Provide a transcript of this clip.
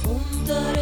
Unter